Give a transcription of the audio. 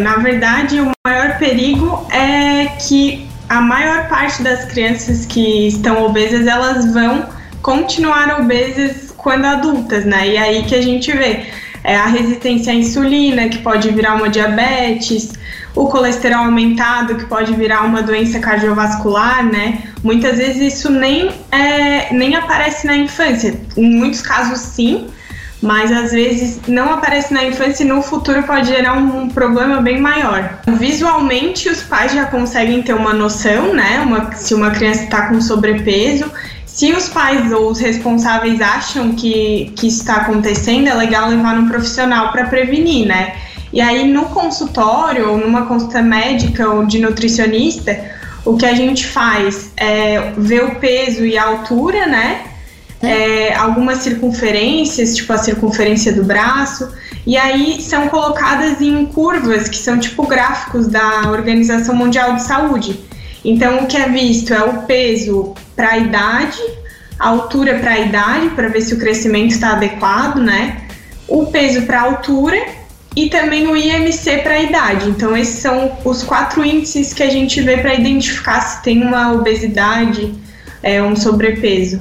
na verdade, o maior perigo é que a maior parte das crianças que estão obesas, elas vão continuar obesas quando adultas, né? E aí que a gente vê é, a resistência à insulina, que pode virar uma diabetes, o colesterol aumentado, que pode virar uma doença cardiovascular, né? Muitas vezes isso nem, é, nem aparece na infância. Em muitos casos, sim, mas às vezes não aparece na infância e no futuro pode gerar um, problema bem maior. Visualmente, os pais já conseguem ter uma noção, né? Uma, se uma criança está com sobrepeso. Se os pais ou os responsáveis acham que, que isso está acontecendo, é legal levar no profissional para prevenir, né? E aí, no consultório, ou numa consulta médica ou de nutricionista, o que a gente faz é ver o peso e a altura, né? É, algumas circunferências, tipo a circunferência do braço, e aí são colocadas em curvas que são tipo gráficos da Organização Mundial de Saúde. Então, o que é visto é o peso para a idade, a altura para a idade, para ver se o crescimento está adequado, né? O peso para a altura e também o IMC para a idade. Então, esses são os quatro índices que a gente vê para identificar se tem uma obesidade, é, um sobrepeso.